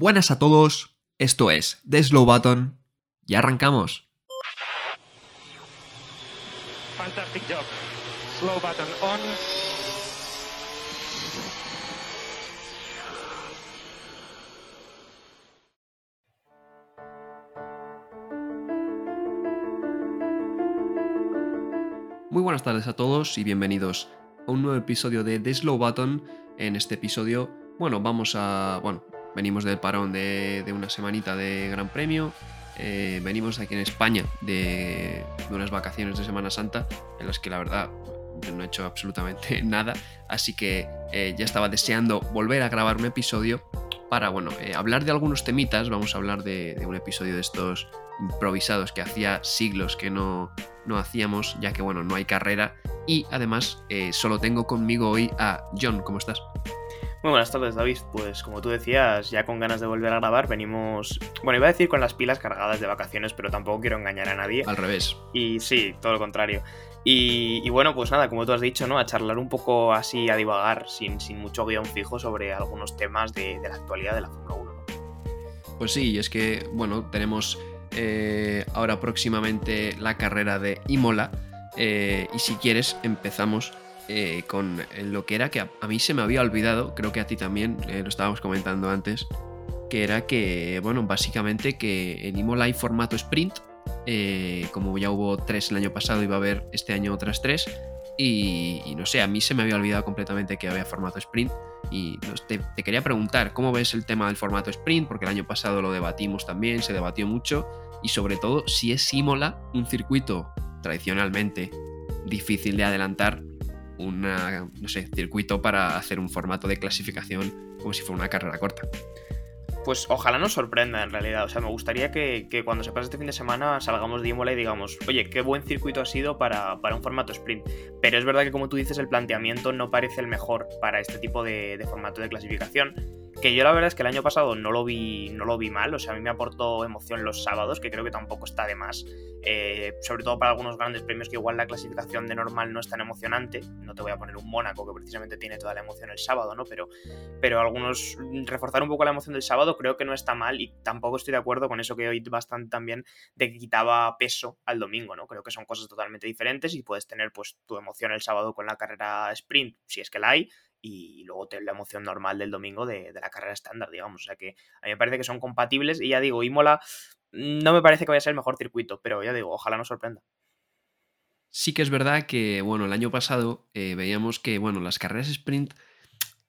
Buenas a todos, esto es The Slow Button y arrancamos. Fantastic job. Slow button on. Muy buenas tardes a todos y bienvenidos a un nuevo episodio de The Slow Button. En este episodio, bueno, vamos a. Bueno, venimos del parón de, una semanita de Gran Premio. eh, venimos aquí en España de, unas vacaciones de Semana Santa en las que la verdad no he hecho absolutamente nada. Así que eh, ya estaba deseando volver a grabar un episodio para, bueno, eh, hablar de algunos temitas. Vamos a hablar de, de un episodio de estos improvisados que hacía siglos que no, no hacíamos, ya que, bueno, no hay carrera. Y además, solo tengo conmigo hoy a John. ¿Cómo estás? Muy buenas tardes, David. Pues como tú decías, ya con ganas de volver a grabar, venimos. Bueno, iba a decir con las pilas cargadas de vacaciones, pero tampoco quiero engañar a nadie. Al revés. Y sí, todo lo contrario. Y, y bueno, pues nada, como tú has dicho, ¿no? A charlar un poco así, a divagar, sin, sin mucho guion fijo sobre algunos temas de, de la actualidad de la Fórmula 1. ¿no? Pues sí, y es que, bueno, tenemos eh, ahora próximamente la carrera de Imola. eh, y si quieres, empezamos eh, con lo que era que a, mí se me había olvidado, creo que a ti también, eh, lo estábamos comentando antes, que era que, bueno, básicamente que en Imola hay formato sprint. eh, como ya hubo tres el año pasado, iba a haber este año otras tres. Y, y no sé, a mí se me había olvidado completamente que había formato sprint. Y no, te, te quería preguntar, ¿cómo ves el tema del formato sprint? Porque el año pasado lo debatimos también, se debatió mucho. Y sobre todo, si es Imola, un circuito tradicionalmente difícil de adelantar, una, no sé, circuito para hacer un formato de clasificación como si fuera una carrera corta. Pues ojalá nos sorprenda en realidad. O sea, me gustaría que, que cuando se pase este fin de semana salgamos de Imola y digamos, oye, qué buen circuito ha sido para, para un formato sprint. Pero es verdad que, como tú dices, el planteamiento no parece el mejor para este tipo de formato de clasificación. Que yo la verdad es que el año pasado no lo vi, no lo vi mal. O sea, a mí me aportó emoción los sábados, que creo que tampoco está de más. Eh, sobre todo para algunos grandes premios que igual la clasificación de normal no es tan emocionante. No te voy a poner un Mónaco que precisamente tiene toda la emoción el sábado, ¿no? Pero, pero algunos reforzar un poco la emoción del sábado creo que no está mal y tampoco estoy de acuerdo con eso que oí bastante también de que quitaba peso al domingo, ¿no? Creo que son cosas totalmente diferentes y puedes tener pues tu emoción el sábado con la carrera sprint, si es que la hay, y luego la emoción normal del domingo de, de la carrera estándar, digamos. O sea que a mí me parece que son compatibles y ya digo, Imola no me parece que vaya a ser el mejor circuito, pero ya digo, ojalá nos sorprenda. Sí que es verdad que, bueno, el año pasado eh, veíamos que, bueno, las carreras sprint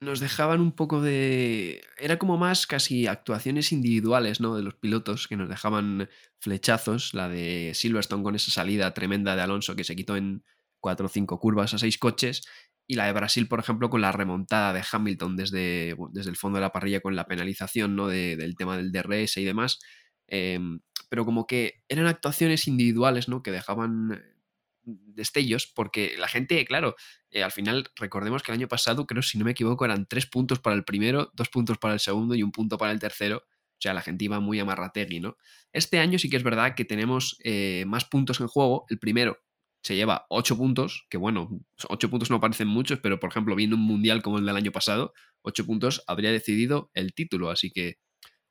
nos dejaban un poco de... Era como más casi actuaciones individuales, ¿no? De los pilotos que nos dejaban flechazos. La de Silverstone con esa salida tremenda de Alonso que se quitó en cuatro o cinco curvas a seis coches. Y la de Brasil, por ejemplo, con la remontada de Hamilton desde, desde el fondo de la parrilla con la penalización, ¿no? De- del tema del DRS y demás. Em, pero como que eran actuaciones individuales, ¿no? Que dejaban eh, destellos, porque la gente, claro, eh, al final recordemos que el año pasado, creo, si no me equivoco, eran tres puntos para el primero, dos puntos para el segundo y un punto para el tercero. O sea, la gente iba muy amarrategui, ¿no? Este año sí que es verdad que tenemos eh, más puntos en juego. El primero se lleva 8 puntos, que bueno, 8 puntos no parecen muchos, pero por ejemplo, viendo un mundial como el del año pasado, 8 puntos habría decidido el título, así que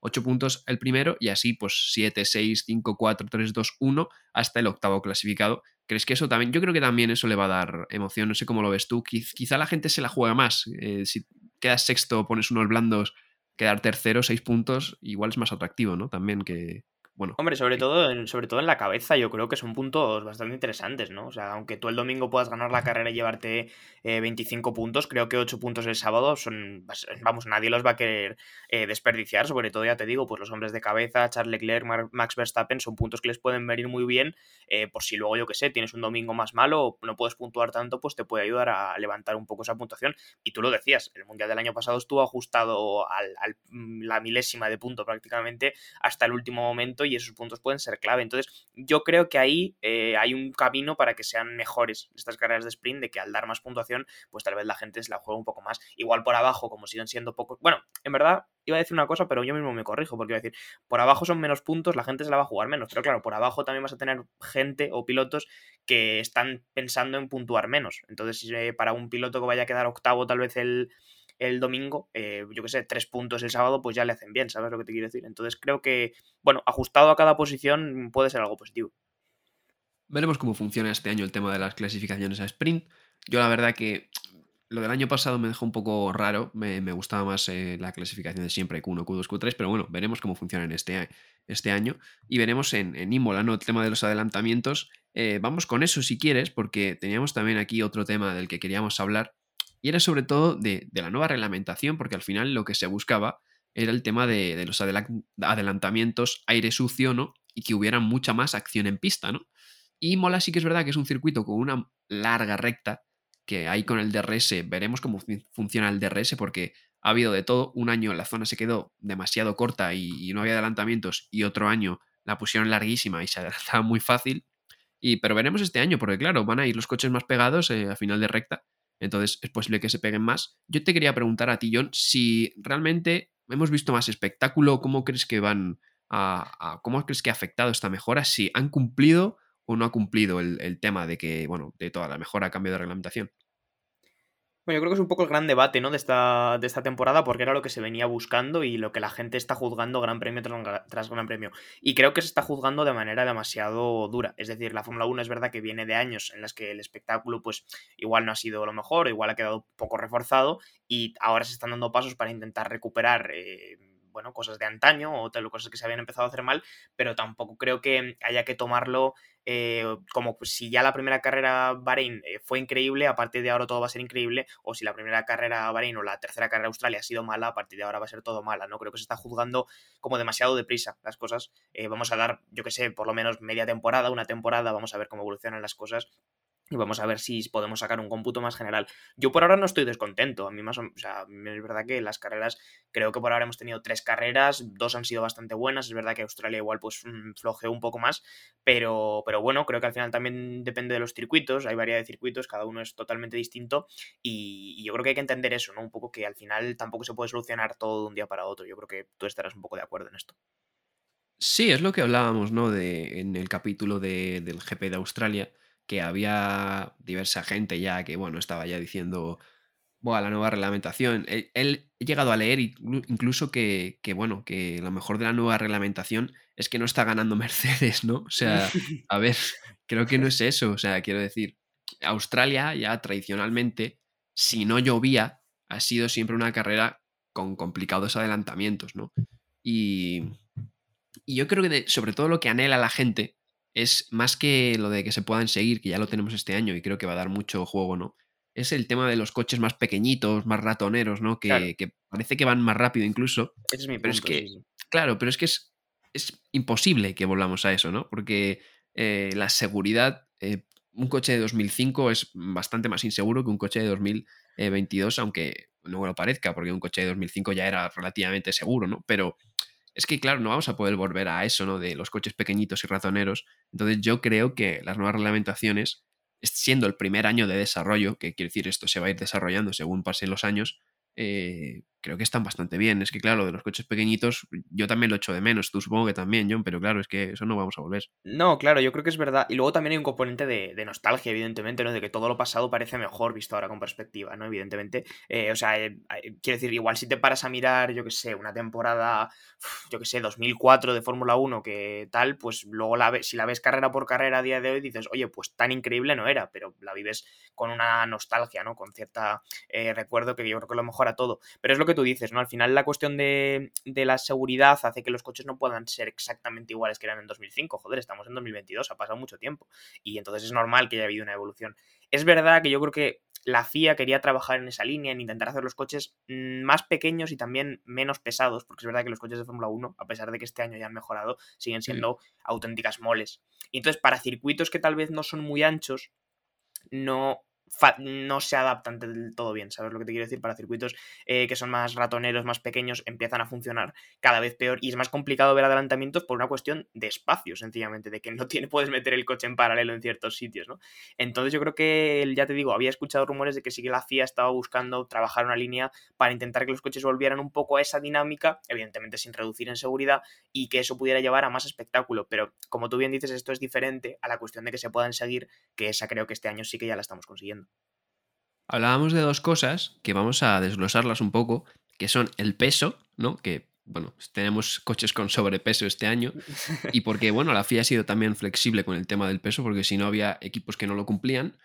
8 puntos el primero y así pues 7, 6, 5, 4, 3, 2, 1 hasta el octavo clasificado. ¿Crees que eso también? Yo creo que también eso le va a dar emoción, no sé cómo lo ves tú. Quiz- quizá la gente se la juega más. eh, si quedas sexto, pones unos blandos, quedar tercero, 6 puntos, igual es más atractivo, ¿no? También que, bueno, Hombre, sobre Sí. todo, en, sobre todo en la cabeza, yo creo que son puntos bastante interesantes, ¿no? O sea, aunque tú el domingo puedas ganar la carrera y llevarte eh, 25 puntos, creo que 8 puntos el sábado son, vamos, nadie los va a querer eh, desperdiciar, sobre todo, ya te digo, pues los hombres de cabeza, Charles Leclerc, Max Verstappen, son puntos que les pueden venir muy bien, eh, por si luego, yo que sé, tienes un domingo más malo, no puedes puntuar tanto, pues te puede ayudar a levantar un poco esa puntuación. Y tú lo decías, el Mundial del año pasado estuvo ajustado al, al- la milésima de punto prácticamente hasta el último momento y esos puntos pueden ser clave. Entonces, yo creo que ahí eh, hay un camino para que sean mejores estas carreras de sprint, de que al dar más puntuación, pues tal vez la gente se la juega un poco más. Igual por abajo, como siguen siendo pocos. Bueno, en verdad, iba a decir una cosa, pero yo mismo me corrijo, porque iba a decir, por abajo son menos puntos, la gente se la va a jugar menos. Pero claro, por abajo también vas a tener gente o pilotos que están pensando en puntuar menos. Entonces, eh, para un piloto que vaya a quedar octavo, tal vez el el domingo, eh, yo que sé, tres puntos el sábado, pues ya le hacen bien, ¿sabes lo que te quiero decir? Entonces creo que, bueno, ajustado a cada posición puede ser algo positivo. Veremos cómo funciona este año el tema de las clasificaciones a sprint. Yo la verdad que lo del año pasado me dejó un poco raro, me, gustaba más eh, la clasificación de siempre Q1, Q2, Q3, pero bueno, veremos cómo funciona en este, este año y veremos en, en Imola. El tema de los adelantamientos. Eh, vamos con eso si quieres, porque teníamos también aquí otro tema del que queríamos hablar y era sobre todo de, la nueva reglamentación, porque al final lo que se buscaba era el tema de, los adelantamientos aire sucio, ¿no? Y que hubiera mucha más acción en pista, ¿no? Y Imola sí que es verdad que es un circuito con una larga recta que ahí con el DRS veremos cómo funciona el DRS porque ha habido de todo. Un año la zona se quedó demasiado corta y, no había adelantamientos y otro año la pusieron larguísima y se adelantaba muy fácil. Y, pero veremos este año porque claro, van a ir los coches más pegados eh, a final de recta. Entonces es posible que se peguen más. Yo te quería preguntar a ti, John, si realmente hemos visto más espectáculo, ¿cómo crees que van a, cómo crees que ha afectado esta mejora? Si han cumplido o no ha cumplido el, tema de que, bueno, de toda la mejora a cambio de reglamentación? Bueno, yo creo que es un poco el gran debate, ¿no? De esta, de esta temporada, porque era lo que se venía buscando y lo que la gente está juzgando Gran Premio tras Gran Premio. Y creo que se está juzgando de manera demasiado dura. Es decir, la Fórmula 1 es verdad que viene de años en las que el espectáculo, pues, igual no ha sido lo mejor, igual ha quedado poco reforzado, y ahora se están dando pasos para intentar recuperar. Eh, bueno, cosas de antaño o tal, cosas que se habían empezado a hacer mal, pero tampoco creo que haya que tomarlo eh, como pues, si ya la primera carrera Bahrein eh, fue increíble, a partir de ahora todo va a ser increíble, o si la primera carrera Bahrein o la tercera carrera Australia ha sido mala, a partir de ahora va a ser todo mala, ¿no? Creo que se está juzgando como demasiado deprisa las cosas. Eh, vamos a dar, yo que sé, por lo menos media temporada, una temporada, vamos a ver cómo evolucionan las cosas y vamos a ver si podemos sacar un cómputo más general. Yo por ahora no estoy descontento. A mí más o, sea, es verdad que las carreras, creo que por ahora hemos tenido tres carreras, dos han sido bastante buenas. Es verdad que Australia igual pues mm, flojeó un poco más, pero, pero bueno, creo que al final también depende de los circuitos. Hay variedad de circuitos, cada uno es totalmente distinto. Y, yo creo que hay que entender eso, ¿no? Un poco que al final tampoco se puede solucionar todo de un día para otro. Yo creo que tú estarás un poco de acuerdo en esto. Sí, es lo que hablábamos, ¿no? De, en el capítulo de, del GP de Australia que había diversa gente ya que, bueno, estaba ya diciendo, bueno, la nueva reglamentación. Él, he llegado a leer incluso que, que, bueno, que lo mejor de la nueva reglamentación es que no está ganando Mercedes, ¿no? O sea, a ver, creo que no es eso. O sea, quiero decir, Australia ya tradicionalmente, si no llovía, ha sido siempre una carrera con complicados adelantamientos, ¿no? Y, y yo creo que sobre todo lo que anhela la gente es más que lo de que se puedan seguir, que ya lo tenemos este año y creo que va a dar mucho juego, ¿no? Es el tema de los coches más pequeñitos, más ratoneros, ¿no? Que, parece que van más rápido incluso. es mi pero es que, claro, pero es que es, es, imposible que volvamos a eso, ¿no? Porque eh, la seguridad, eh, un coche de 2005 es bastante más inseguro que un coche de 2022, aunque no lo parezca, porque un coche de 2005 ya era relativamente seguro, ¿no? Pero es que, claro, no vamos a poder volver a eso, ¿no? De los coches pequeñitos y ratoneros. Entonces yo creo que las nuevas reglamentaciones, siendo el primer año de desarrollo, que quiere decir esto se va a ir desarrollando según pasen los años, eh, creo que están bastante bien. Es que, claro, de los coches pequeñitos, yo también lo echo de menos. Tú supongo que también, John, pero claro, es que eso no vamos a volver. No, claro, yo creo que es verdad. Y luego también hay un componente de, nostalgia, evidentemente, ¿no? De que todo lo pasado parece mejor visto ahora con perspectiva, ¿no? Evidentemente. Eh, o sea, eh, quiero decir, igual si te paras a mirar, yo que sé, una temporada, yo que sé, 2004 de Fórmula 1, que tal, pues luego la ves, si la ves carrera por carrera a día de hoy, dices, oye, pues tan increíble no era, pero la vives con una nostalgia, ¿no? Con cierta recuerdo que yo creo que lo mejora todo. Pero es lo que tú dices, ¿no? Al final la cuestión de, la seguridad hace que los coches no puedan ser exactamente iguales que eran en 2005. Joder, estamos en 2022, ha pasado mucho tiempo. Y entonces es normal que haya habido una evolución. Es verdad que yo creo que la FIA quería trabajar en esa línea, en intentar hacer los coches mm, más pequeños y también menos pesados, porque es verdad que los coches de Fórmula 1, a pesar de que este año ya han mejorado, siguen siendo auténticas moles. Y entonces, para circuitos que tal vez no son muy anchos, no no se adaptan del todo bien, ¿sabes lo que te quiero decir? Para circuitos eh, que son más ratoneros, más pequeños, empiezan a funcionar cada vez peor y es más complicado ver adelantamientos por una cuestión de espacio, sencillamente, de que no tiene, puedes meter el coche en paralelo en ciertos sitios, ¿no? Entonces yo creo que, ya te digo, había escuchado rumores de que sí que la FIA estaba buscando trabajar una línea para intentar que los coches volvieran un poco a esa dinámica, evidentemente sin reducir en seguridad, y que eso pudiera llevar a más espectáculo, pero como tú bien dices, esto es diferente a la cuestión de que se puedan seguir, que esa creo que este año sí que ya la estamos consiguiendo. Hablábamos de dos cosas que vamos a desglosarlas un poco, que son el peso, ¿no? Que, bueno, tenemos coches con sobrepeso este año y porque, bueno, la FIA ha sido también flexible con el tema del peso porque si no había equipos que no lo cumplían.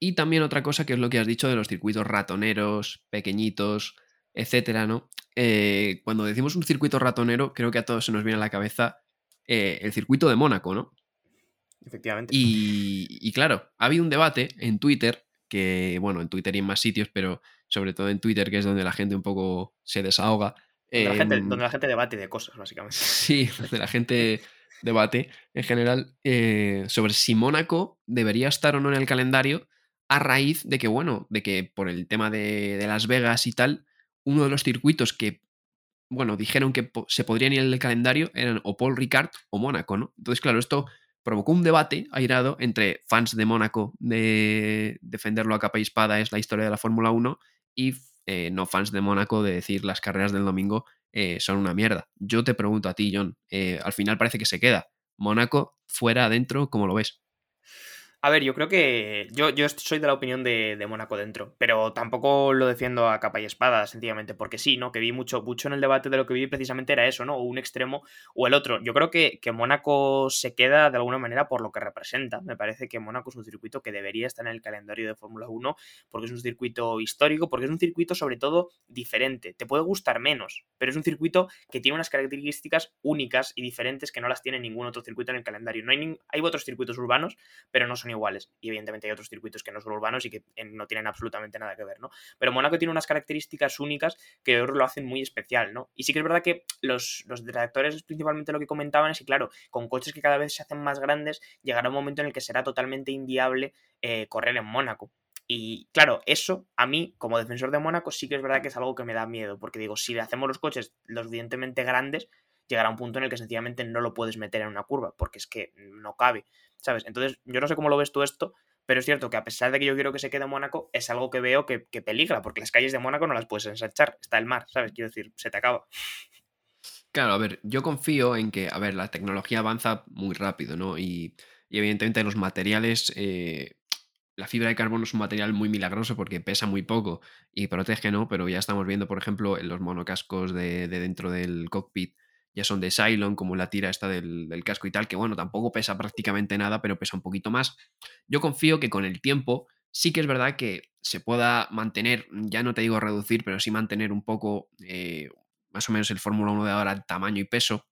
Y también otra cosa que es lo que has dicho de los circuitos ratoneros, pequeñitos, etcétera, ¿no? Eh, cuando decimos un circuito ratonero, creo que a todos se nos viene a la cabeza eh, el circuito de Mónaco, ¿no? Efectivamente. Y, claro, ha habido un debate en Twitter, que, bueno, en Twitter y en más sitios, pero sobre todo en Twitter, que es donde la gente un poco se desahoga. Donde, la, gente, em, donde la gente debate de cosas, básicamente. Sí, donde la gente debate en general eh, sobre si Mónaco debería estar o no en el calendario a raíz de que, bueno, de que por el tema de, de Las Vegas y tal, uno de los circuitos que bueno, dijeron que se podrían ir en el calendario eran o Paul Ricard o Mónaco, ¿no? Entonces, claro, esto provocó un debate airado entre fans de Mónaco de defenderlo a capa y espada es la historia de la Fórmula 1 y eh, no fans de Mónaco de decir las carreras del domingo eh, son una mierda. Yo te pregunto a ti, John, eh, al final parece que se queda. Mónaco, fuera, adentro, ¿cómo lo ves? A ver, yo creo que. Yo, yo soy de la opinión de, de, Mónaco dentro, pero tampoco lo defiendo a capa y espada, sencillamente, porque sí, ¿no? Que vi mucho, mucho en el debate de lo que vi precisamente era eso, ¿no? O un extremo o el otro. Yo creo que, que Mónaco se queda de alguna manera por lo que representa. Me parece que Mónaco es un circuito que debería estar en el calendario de Fórmula 1 porque es un circuito histórico, porque es un circuito sobre todo diferente. Te puede gustar menos, pero es un circuito que tiene unas características únicas y diferentes que no las tiene ningún otro circuito en el calendario. No hay, hay otros circuitos urbanos, pero no son iguales. Y evidentemente hay otros circuitos que no son urbanos y que no tienen absolutamente nada que ver, ¿no? Pero Mónaco tiene unas características únicas que lo hacen muy especial, ¿no? Y sí que es verdad que los, los detractores principalmente lo que comentaban es que, claro, con coches que cada vez se hacen más grandes, llegará un momento en el que será totalmente inviable eh, correr en Mónaco. Y claro, eso a mí, como defensor de Mónaco, sí que es verdad que es algo que me da miedo, porque digo, si hacemos los coches lo suficientemente grandes, llegará un punto en el que sencillamente no lo puedes meter en una curva, porque es que no cabe, ¿sabes? Entonces, yo no sé cómo lo ves tú esto, pero es cierto que a pesar de que yo quiero que se quede en Mónaco, es algo que veo que, peligra, porque las calles de Mónaco no las puedes ensanchar, está el mar, ¿sabes? Quiero decir, se te acaba. Claro, a ver, yo confío en que, a ver, la tecnología avanza muy rápido, ¿no? Y, evidentemente los materiales, eh, la fibra de carbono es un material muy milagroso porque pesa muy poco y protege, ¿no? Pero ya estamos viendo, por ejemplo, en los monocascos de, de dentro del cockpit, ya son de Cylon, como la tira esta del, casco y tal, que bueno, tampoco pesa prácticamente nada, pero pesa un poquito más. Yo confío que con el tiempo sí que es verdad que se pueda mantener, ya no te digo reducir, pero sí mantener un poco, eh, más o menos el Fórmula 1 de ahora, tamaño y peso,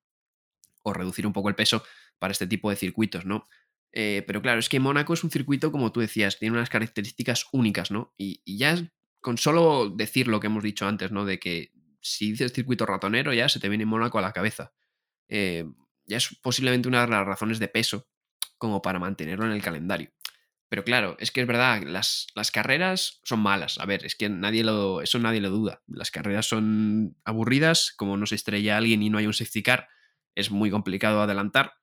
o reducir un poco el peso para este tipo de circuitos, ¿no? Eh, pero claro, es que Mónaco es un circuito, como tú decías, tiene unas características únicas, ¿no? Y, y ya con solo decir lo que hemos dicho antes, ¿no? De que si dices circuito ratonero, ya se te viene Mónaco a la cabeza. Eh, ya es posiblemente una de las razones de peso como para mantenerlo en el calendario. Pero claro, es que es verdad, las, las, carreras son malas. A ver, es que nadie lo, eso nadie lo duda. Las carreras son aburridas, como no se estrella alguien y no hay un safety car, es muy complicado adelantar.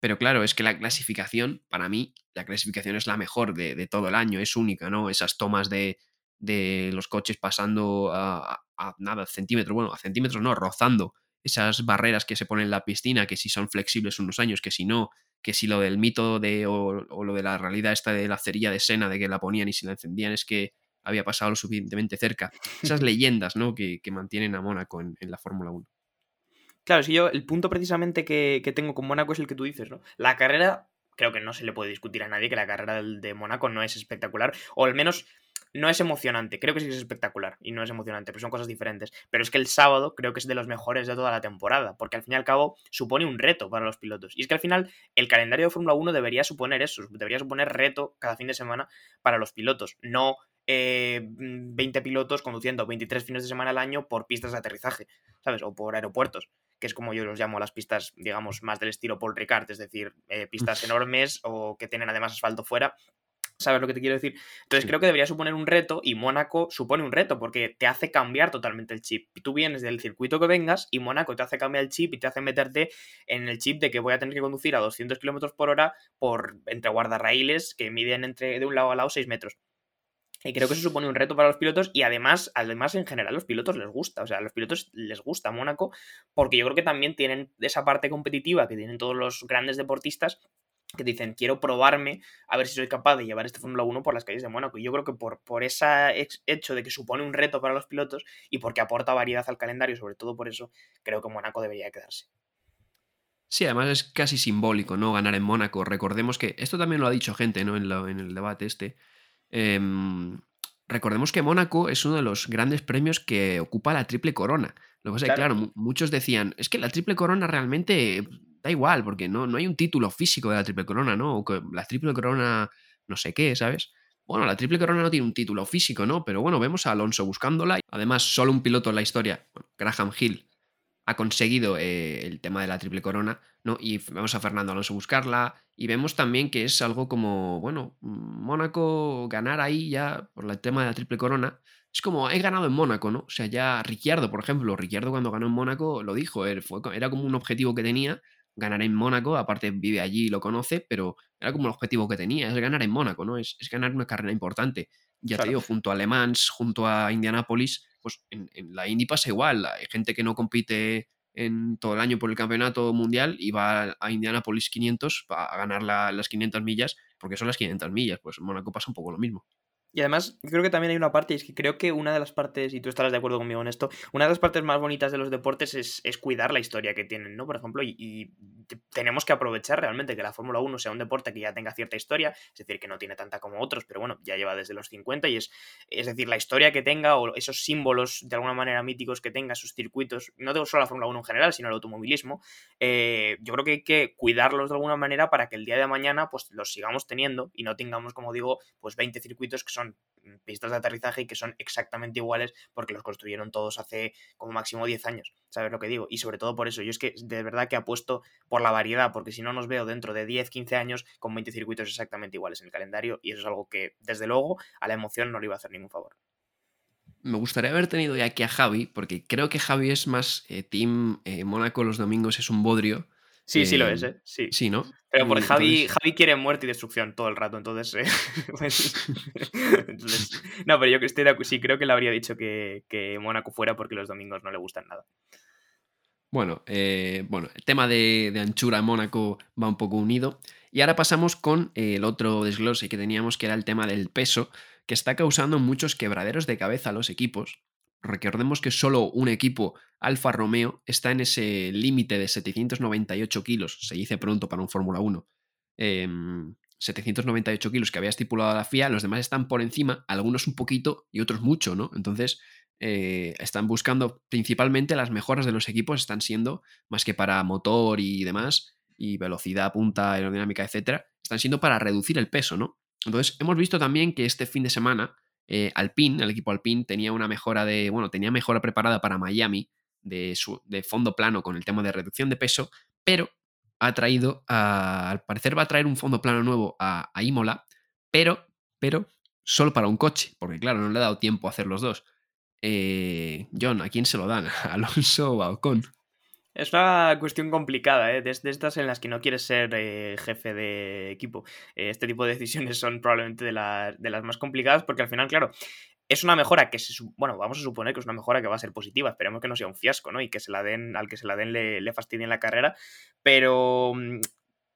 Pero claro, es que la clasificación, para mí, la clasificación es la mejor de, de todo el año, es única, ¿no? Esas tomas de, de los coches pasando a, nada, centímetros, bueno, a centímetros no, rozando esas barreras que se ponen en la piscina, que si son flexibles unos años, que si no, que si lo del mito de, o, lo de la realidad esta de la cerilla de Sena, de que la ponían y si la encendían es que había pasado lo suficientemente cerca. Esas leyendas, ¿no? Que, mantienen a Mónaco en, la Fórmula 1. Claro, si yo, el punto precisamente que, que, tengo con Mónaco es el que tú dices, ¿no? La carrera, creo que no se le puede discutir a nadie que la carrera de Mónaco no es espectacular, o al menos no es emocionante, creo que sí es espectacular y no es emocionante, pero son cosas diferentes. Pero es que el sábado creo que es de los mejores de toda la temporada, porque al fin y al cabo supone un reto para los pilotos. Y es que al final el calendario de Fórmula 1 debería suponer eso, debería suponer reto cada fin de semana para los pilotos, no 20 eh, pilotos conduciendo 23 fines de semana al año por pistas de aterrizaje, ¿sabes? O por aeropuertos, que es como yo los llamo las pistas, digamos, más del estilo Paul Ricard, es decir, eh, pistas enormes o que tienen además asfalto fuera ¿Sabes lo que te quiero decir? Entonces creo que debería suponer un reto y Mónaco supone un reto porque te hace cambiar totalmente el chip. Tú vienes del circuito que vengas y Mónaco te hace cambiar el chip y te hace meterte en el chip de que voy a tener que conducir a 200 km por hora por, entre guardarraíles que miden entre, de un lado a lado 6 metros. Y creo que eso supone un reto para los pilotos y además, además en general los pilotos les gusta, o sea, a los pilotos les gusta Mónaco porque yo creo que también tienen esa parte competitiva que tienen todos los grandes deportistas que dicen, quiero probarme a ver si soy capaz de llevar este Fórmula 1 por las calles de Mónaco. Y yo creo que por, por ese hecho de que supone un reto para los pilotos y porque aporta variedad al calendario, sobre todo por eso, creo que Mónaco debería quedarse. Sí, además es casi simbólico, ¿no? Ganar en Mónaco. Recordemos que, esto también lo ha dicho gente, ¿no? En, en el debate este. Em, recordemos que Mónaco es uno de los grandes premios que ocupa la triple corona. Lo que pasa es que, claro, muchos decían, es que la triple corona realmente da igual, porque no, no hay un título físico de la triple corona, ¿no? O la triple corona no sé qué, ¿sabes? Bueno, la triple corona no tiene un título físico, ¿no? Pero bueno, vemos a Alonso buscándola. Además, solo un piloto en la historia, Graham Hill, ha conseguido eh, el tema de la triple corona, ¿no? Y vemos a Fernando Alonso buscarla. Y vemos también que es algo como, bueno, Mónaco ganar ahí ya por el tema de la triple corona. Es como, he ganado en Mónaco, ¿no? O sea, ya Ricciardo, por ejemplo, Ricciardo cuando ganó en Mónaco lo dijo, fue, era como un objetivo que tenía ganar en Mónaco, aparte vive allí y lo conoce, pero era como el objetivo que tenía, es ganar en Mónaco, ¿no? Es, ganar una carrera importante. Ya te digo, junto a Le Mans, junto a Indianapolis, pues en, la Indy pasa igual. Hay gente que no compite en todo el año por el campeonato mundial y va a Indianapolis 500 a ganar las 500 millas, porque son las 500 millas, pues en Mónaco pasa un poco lo mismo. Y además, creo que también hay una parte, y es que creo que una de las partes, y tú estarás de acuerdo conmigo en esto, una de las partes más bonitas de los deportes es, cuidar la historia que tienen, ¿no? Por ejemplo, y, tenemos que aprovechar realmente que la Fórmula 1 sea un deporte que ya tenga cierta historia, es decir, que no tiene tanta como otros, pero bueno, ya lleva desde los 50 y es, es decir, la historia que tenga o esos símbolos de alguna manera míticos que tenga, sus circuitos, no solo la Fórmula 1 en general, sino el automovilismo, eh, yo creo que hay que cuidarlos de alguna manera para que el día de mañana pues los sigamos teniendo y no tengamos, como digo, pues 20 circuitos que son Pistas de aterrizaje y que son exactamente iguales porque los construyeron todos hace como máximo 10 años, ¿sabes lo que digo? Y sobre todo por eso, yo es que de verdad que apuesto por la variedad, porque si no nos veo dentro de 10, 15 años con 20 circuitos exactamente iguales en el calendario y eso es algo que desde luego a la emoción no le iba a hacer ningún favor. Me gustaría haber tenido ya aquí a Javi, porque creo que Javi es más eh, Team eh, Mónaco los domingos es un bodrio Sí, sí lo es, ¿eh? Sí. Sí, ¿no? Pero porque Javi, Javi quiere muerte y destrucción todo el rato, entonces. ¿eh? Pues, no, pero yo estoy de sí, creo que le habría dicho que, que, Mónaco fuera porque los domingos no le gustan nada. Bueno, eh, bueno, el tema de, de, anchura en Mónaco va un poco unido. Y ahora pasamos con el otro desglose que teníamos, que era el tema del peso, que está causando muchos quebraderos de cabeza a los equipos. Recordemos que solo un equipo Alfa Romeo está en ese límite de 798 kilos, se dice pronto para un Fórmula 1. 798 em, kilos que había estipulado la FIA, los demás están por encima, algunos un poquito y otros mucho, ¿no? Entonces, eh, están buscando principalmente las mejoras de los equipos, están siendo, más que para motor y demás, y velocidad, punta, aerodinámica, etcétera, están siendo para reducir el peso, ¿no? Entonces, hemos visto también que este fin de semana eh, Alpine, el equipo Alpine, tenía una mejora de, bueno, tenía mejora preparada para Miami de, su, de fondo plano con el tema de reducción de peso, pero ha traído, al parecer va a traer un fondo plano nuevo a, Imola, pero, pero solo para un coche, porque claro, no le ha dado tiempo a hacer los dos. Eh, John, ¿a quién se lo dan? ¿A Alonso o a Ocon? Es una cuestión complicada, ¿eh? de, estas en las que no quieres ser eh, jefe de equipo. Eh, este tipo de decisiones son probablemente de, de, las más complicadas porque al final, claro, es una mejora que se, bueno, vamos a suponer que es una mejora que va a ser positiva, esperemos que no sea un fiasco, ¿no? Y que se la den, al que se la den le, le fastidien la carrera, pero mm,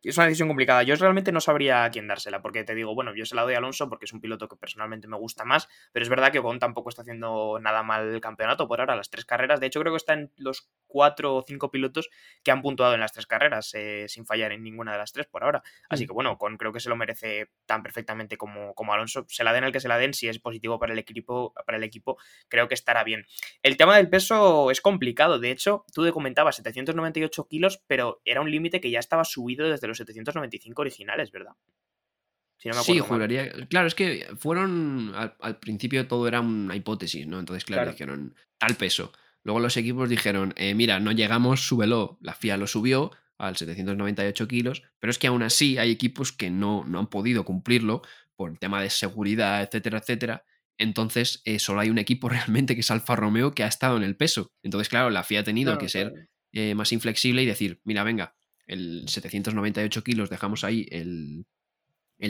es una decisión complicada. Yo realmente no sabría a quién dársela, porque te digo, bueno, yo se la doy a Alonso porque es un piloto que personalmente me gusta más, pero es verdad que Ocon tampoco está haciendo nada mal el campeonato por ahora, las tres carreras. De hecho, creo que está en los cuatro o cinco pilotos que han puntuado en las tres carreras, eh, sin fallar en ninguna de las tres por ahora. Así mm. que bueno, Ocon creo que se lo merece tan perfectamente como, como Alonso. Se la den el que se la den, si es positivo para el equipo, para el equipo, creo que estará bien. El tema del peso es complicado. De hecho, tú te comentabas 798 kilos, pero era un límite que ya estaba subido desde los 795 originales, ¿verdad? sí, juraría. Claro, es que fueron. Al, principio todo era una hipótesis, ¿no? Entonces, claro, dijeron tal peso. Luego los equipos dijeron, eh, mira, no llegamos, súbelo. La FIA lo subió al 798 kilos, pero es que aún así hay equipos que no, no han podido cumplirlo por el tema de seguridad, etcétera, etcétera. Entonces, eh, solo hay un equipo realmente que es Alfa Romeo que ha estado en el peso. Entonces, claro, la FIA ha tenido que ser eh, más inflexible y decir, mira, venga, el 798 kilos, dejamos ahí el,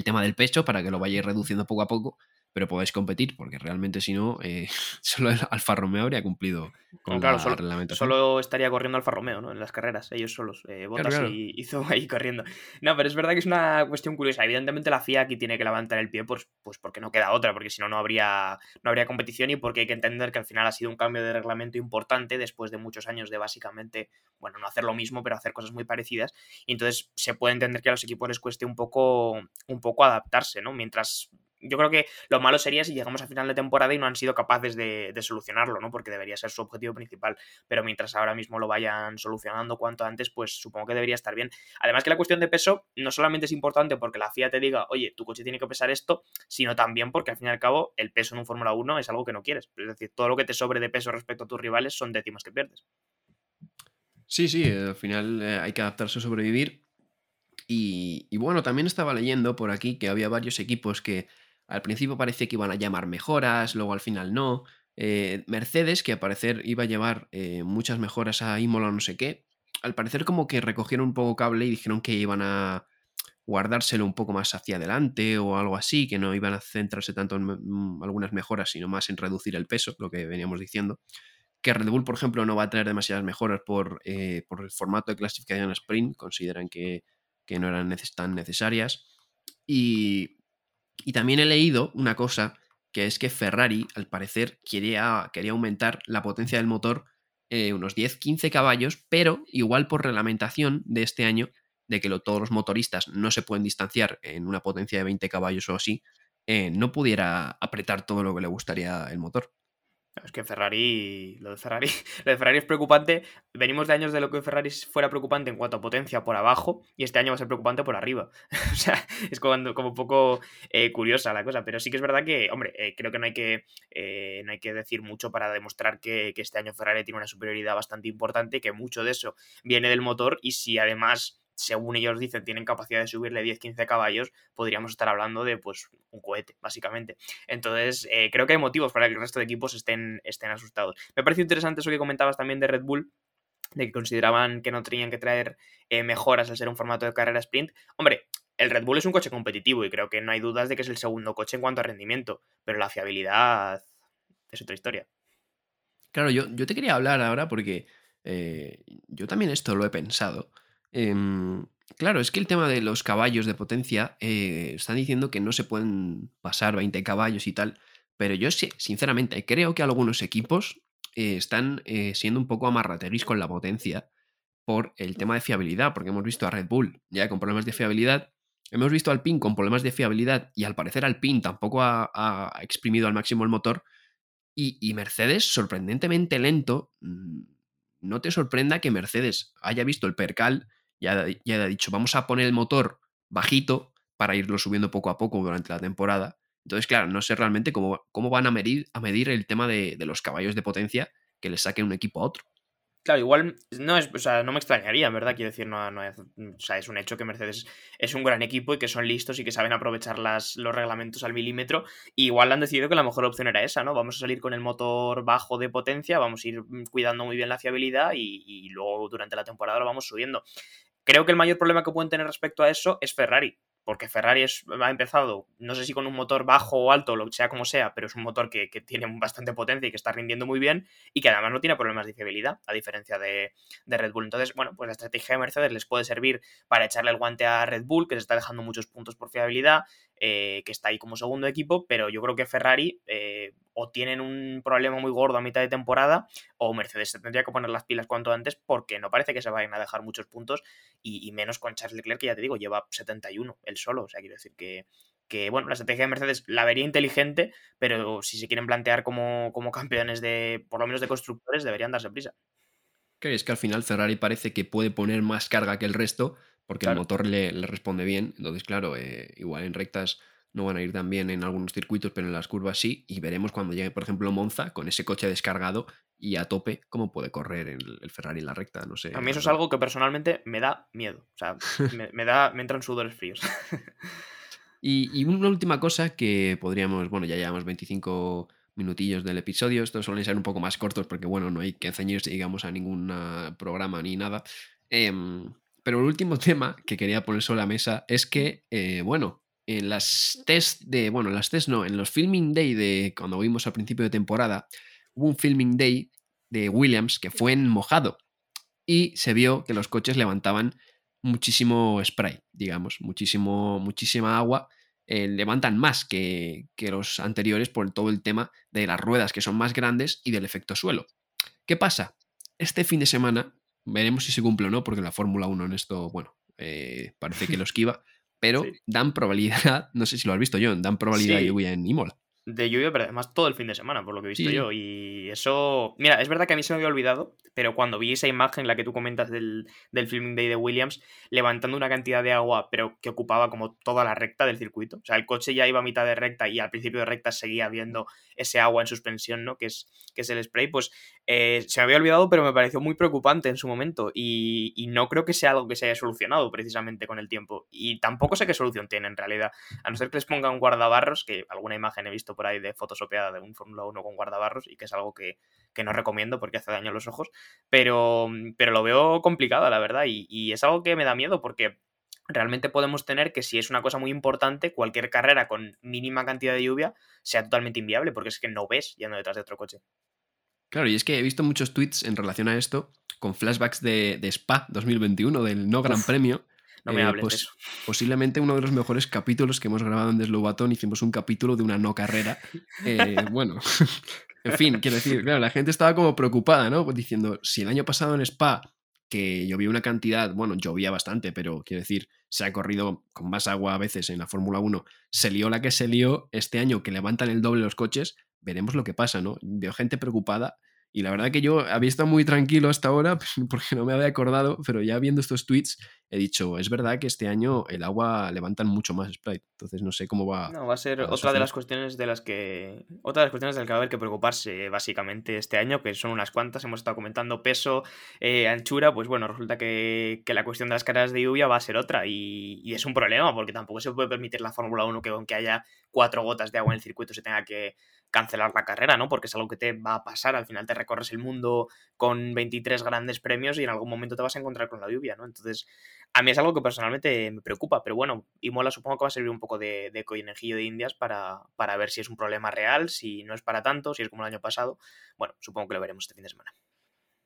tema del pecho para que lo vayáis reduciendo poco a poco, pero podáis competir, porque realmente si no, eh, solo el Alfa Romeo habría cumplido con claro, la solo, reglamentación. solo estaría corriendo Alfa Romeo, ¿no? En las carreras, ellos solos. Eh, claro. y hizo ahí corriendo. No, pero es verdad que es una cuestión curiosa. Evidentemente la FIA aquí tiene que levantar el pie, pues, pues porque no queda otra, porque si no, no habría, no habría competición y porque hay que entender que al final ha sido un cambio de reglamento importante después de muchos años de básicamente, bueno, no hacer lo mismo, pero hacer cosas muy parecidas. Y entonces se puede entender que a los equipos les cueste un poco, un poco adaptarse, ¿no? Mientras yo creo que lo malo sería si llegamos a final de temporada y no han sido capaces de, solucionarlo, ¿no? Porque debería ser su objetivo principal. Pero mientras ahora mismo lo vayan solucionando cuanto antes, pues supongo que debería estar bien. Además que la cuestión de peso no solamente es importante porque la FIA te diga, oye, tu coche tiene que pesar esto, sino también porque al fin y al cabo el peso en un Fórmula 1 es algo que no quieres. Es decir, todo lo que te sobre de peso respecto a tus rivales son décimas que pierdes. Sí, sí, al final eh, hay que adaptarse a sobrevivir. Y bueno, también estaba leyendo por aquí que había varios equipos que al principio parecía que iban a llamar mejoras, luego al final no. Eh, Mercedes, que al parecer iba a llevar eh, muchas mejoras a Imola no sé qué, al parecer como que recogieron un poco cable y dijeron que iban a guardárselo un poco más hacia adelante o algo así, que no iban a centrarse tanto en mm, algunas mejoras, sino más en reducir el peso, lo que veníamos diciendo. Que Red Bull, por ejemplo, no va a tener demasiadas mejoras por, eh, por el formato de clasificación sprint, consideran que, que no eran tan necesarias. Y y también he leído una cosa, que es que Ferrari, al parecer, quería, quería aumentar la potencia del motor eh, unos 10-15 caballos, pero igual por reglamentación de este año, de que todos los motoristas no se pueden distanciar en una potencia de 20 caballos o así, eh, no pudiera apretar todo lo que le gustaría el motor. Es que Ferrari, lo de Ferrari, lo de Ferrari es preocupante. Venimos de años de lo que Ferrari fuera preocupante en cuanto a potencia por abajo y este año va a ser preocupante por arriba. o sea, es como, como un poco eh, curiosa la cosa, pero sí que es verdad que, hombre, eh, creo que no hay que, eh, no hay que decir mucho para demostrar que, que, este año Ferrari tiene una superioridad bastante importante, que mucho de eso viene del motor y si además según ellos dicen, tienen capacidad de subirle 10-15 caballos, podríamos estar hablando de pues un cohete, básicamente. Entonces, eh, creo que hay motivos para que el resto de equipos estén, estén asustados. Me parece interesante eso que comentabas también de Red Bull, de que consideraban que no tenían que traer eh, mejoras al ser un formato de carrera sprint. Hombre, el Red Bull es un coche competitivo y creo que no hay dudas de que es el segundo coche en cuanto a rendimiento, pero la fiabilidad es otra historia. Claro, yo, yo te quería hablar ahora porque eh, yo también esto lo he pensado. Eh, claro, es que el tema de los caballos de potencia, eh, están diciendo que no se pueden pasar 20 caballos y tal, pero yo sí, sinceramente creo que algunos equipos eh, están eh, siendo un poco amarrateris con la potencia por el tema de fiabilidad, porque hemos visto a Red Bull ya con problemas de fiabilidad, hemos visto al PIN con problemas de fiabilidad y al parecer al PIN tampoco ha, exprimido al máximo el motor y, y Mercedes sorprendentemente lento. mm, No te sorprenda que Mercedes haya visto el percal ya, ya ha dicho, vamos a poner el motor bajito para irlo subiendo poco a poco durante la temporada. Entonces, claro, no sé realmente cómo, cómo van a medir, a medir el tema de, de, los caballos de potencia que le saquen un equipo a otro. Claro, igual no es, o sea, no me extrañaría, verdad, quiero decir, no, no es, o sea, es un hecho que Mercedes es un gran equipo y que son listos y que saben aprovechar las, los reglamentos al milímetro. Y igual han decidido que la mejor opción era esa, ¿no? Vamos a salir con el motor bajo de potencia, vamos a ir cuidando muy bien la fiabilidad y, y luego durante la temporada lo vamos subiendo. Creo que el mayor problema que pueden tener respecto a eso es Ferrari, porque Ferrari ha empezado, no sé si con un motor bajo o alto, lo sea como sea, pero es un motor que, que, tiene bastante potencia y que está rindiendo muy bien y que además no tiene problemas de fiabilidad, a diferencia de, de, Red Bull. Entonces, bueno, pues la estrategia de Mercedes les puede servir para echarle el guante a Red Bull, que se está dejando muchos puntos por fiabilidad, eh, que está ahí como segundo equipo, pero yo creo que Ferrari eh, o tienen un problema muy gordo a mitad de temporada o Mercedes se tendría que poner las pilas cuanto antes porque no parece que se vayan a dejar muchos puntos y, menos con Charles Leclerc, que ya te digo, lleva 71 él solo. O sea, quiero decir que, que, bueno, la estrategia de Mercedes la vería inteligente, pero si se quieren plantear como, como campeones de, por lo menos de constructores, deberían darse prisa. Es que al final Ferrari parece que puede poner más carga que el resto porque claro. el motor le, le, responde bien. Entonces, claro, eh, igual en rectas no van a ir tan bien en algunos circuitos, pero en las curvas sí. Y veremos cuando llegue, por ejemplo, Monza con ese coche descargado y a tope, cómo puede correr el, el Ferrari en la recta. No sé. A mí eso es algo que personalmente me da miedo. O sea, me, me, da, me entran sudores fríos. y, y, una última cosa que podríamos, bueno, ya llevamos 25 minutillos del episodio. Estos suelen ser un poco más cortos porque, bueno, no hay que ceñirse, digamos, a ningún programa ni nada. Eh, pero el último tema que quería poner sobre la mesa es que, eh, bueno, en las test de, bueno, en las test no, en los filming day de cuando vimos al principio de temporada, hubo un filming day de Williams que fue en mojado y se vio que los coches levantaban muchísimo spray, digamos, muchísimo, muchísima agua. eh, levantan más que, que los anteriores por todo el tema de las ruedas que son más grandes y del efecto suelo. ¿Qué pasa? Este fin de semana veremos si se cumple o no, porque la Fórmula 1 en esto, bueno, eh, parece que lo esquiva, pero Sí. dan probabilidad, no sé si lo has visto, John, dan probabilidad Sí. de lluvia en Imola. De lluvia, pero además todo el fin de semana, por lo que he visto Sí. yo. Y eso. Mira, es verdad que a mí se me había olvidado, pero cuando vi esa imagen, la que tú comentas del, del filming day de Williams, levantando una cantidad de agua, pero que ocupaba como toda la recta del circuito. O sea, el coche ya iba a mitad de recta y al principio de recta seguía viendo ese agua en suspensión, ¿no? Que es, que es el spray. Pues eh, se me había olvidado, pero me pareció muy preocupante en su momento. Y, y no creo que sea algo que se haya solucionado precisamente con el tiempo. Y tampoco sé qué solución tiene en realidad. A no ser que les pongan guardabarros, que alguna imagen he visto por ahí de fotosopeada de un Fórmula 1 con guardabarros y que es algo que, que no recomiendo porque hace daño a los ojos, pero, pero lo veo complicado, la verdad, y, y es algo que me da miedo porque realmente podemos tener que si es una cosa muy importante, cualquier carrera con mínima cantidad de lluvia sea totalmente inviable porque es que no ves yendo detrás de otro coche. Claro, y es que he visto muchos tweets en relación a esto, con flashbacks de, de Spa 2021, del no Gran Uf, Premio. No me Eh, hables pues, de eso. Posiblemente uno de los mejores capítulos que hemos grabado en Deslobatón. Hicimos un capítulo de una no carrera. Eh, bueno, en fin, quiero decir, claro, la gente estaba como preocupada, ¿no? Pues diciendo, si el año pasado en Spa, que llovía una cantidad, bueno, llovía bastante, pero quiero decir, se ha corrido con más agua a veces en la Fórmula 1, se lió la que se lió este año, que levantan el doble los coches, veremos lo que pasa, ¿no? Veo gente preocupada. Y la verdad que yo había estado muy tranquilo hasta ahora porque no me había acordado, pero ya viendo estos tweets he dicho, es verdad que este año el agua levantan mucho más Sprite, entonces no sé cómo va. No, va a ser otra de las cuestiones de las que. Otra de las cuestiones de las que va a haber que preocuparse básicamente este año, que son unas cuantas. Hemos estado comentando peso, eh, anchura. Pues bueno, resulta que, que la cuestión de las carreras de lluvia va a ser otra. Y, y es un problema, porque tampoco se puede permitir la Fórmula 1 que aunque haya cuatro gotas de agua en el circuito se tenga que cancelar la carrera, ¿no? Porque es algo que te va a pasar. Al final te recorres el mundo con 23 grandes premios y en algún momento te vas a encontrar con la lluvia, ¿no? Entonces, a mí es algo que personalmente me preocupa, pero bueno, Imola supongo que va a servir un poco de, de conejillo de indias para, para ver si es un problema real, si no es para tanto, si es como el año pasado. Bueno, supongo que lo veremos este fin de semana.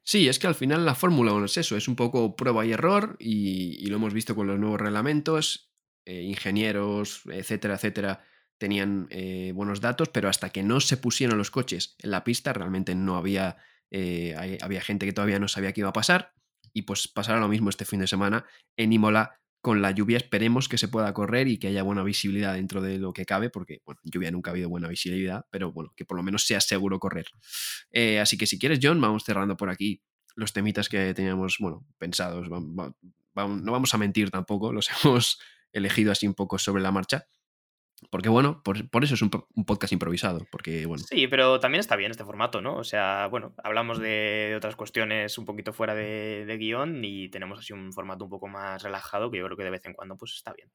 Sí, es que al final la Fórmula 1 es eso, es un poco prueba y error y, y lo hemos visto con los nuevos reglamentos, eh, ingenieros, etcétera, etcétera, tenían eh, buenos datos, pero hasta que no se pusieron los coches en la pista realmente no había, eh, había gente que todavía no sabía qué iba a pasar y pues pasará lo mismo este fin de semana en Imola con la lluvia. Esperemos que se pueda correr y que haya buena visibilidad dentro de lo que cabe, porque lluvia nunca ha habido buena visibilidad, pero bueno, que por lo menos sea seguro correr. Eh, así que si quieres, John, vamos cerrando por aquí los temitas que teníamos, bueno, pensados. No vamos a mentir tampoco, los hemos elegido así un poco sobre la marcha. Porque bueno, por, por eso es un, un podcast improvisado, porque bueno, Sí, pero también está bien este formato, ¿no? O sea, bueno, hablamos de, de otras cuestiones un poquito fuera de, de guion y tenemos así un formato un poco más relajado que yo creo que de vez en cuando pues está bien.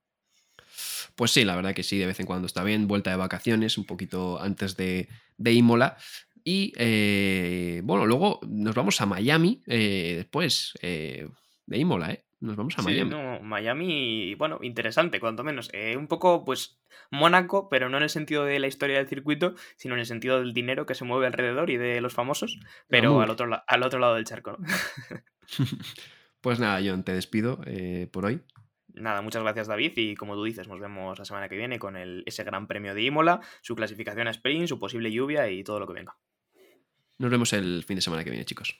Pues sí, la verdad que sí, de vez en cuando está bien. Vuelta de vacaciones, un poquito antes de, de Imola. Y eh, bueno, luego nos vamos a Miami eh, después eh, de Imola, ¿eh? Nos vamos a Sí, Miami. no, Miami, bueno, interesante, cuanto menos. Eh, un poco, pues, Mónaco, pero no en el sentido de la historia del circuito, sino en el sentido del dinero que se mueve alrededor y de los famosos, pero al otro, al otro lado del charco, ¿no? Pues nada, John, te despido eh, por hoy. Nada, muchas gracias David y como tú dices, nos vemos la semana que viene con el, ese gran premio de Imola, su clasificación a sprint, su posible lluvia y todo lo que venga. Nos vemos el fin de semana que viene, chicos.